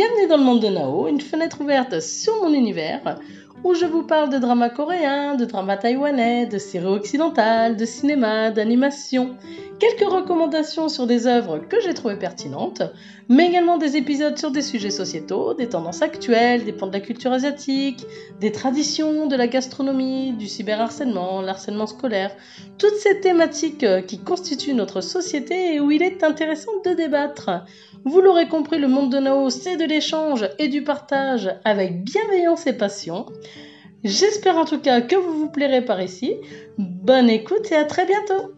Bienvenue dans le monde de Nao, une fenêtre ouverte sur mon univers où je vous parle de drama coréen, de drama taïwanais, de séries occidentales, de cinéma, d'animation, quelques recommandations sur des œuvres que j'ai trouvées pertinentes, mais également des épisodes sur des sujets sociétaux, des tendances actuelles, des pans de la culture asiatique, des traditions, de la gastronomie, du cyberharcèlement, l'harcèlement scolaire, toutes ces thématiques qui constituent notre société et où il est intéressant de débattre. Vous l'aurez compris, le monde de Nao, c'est de l'échange et du partage avec bienveillance et passion. J'espère en tout cas que vous vous plairez par ici. Bonne écoute et à très bientôt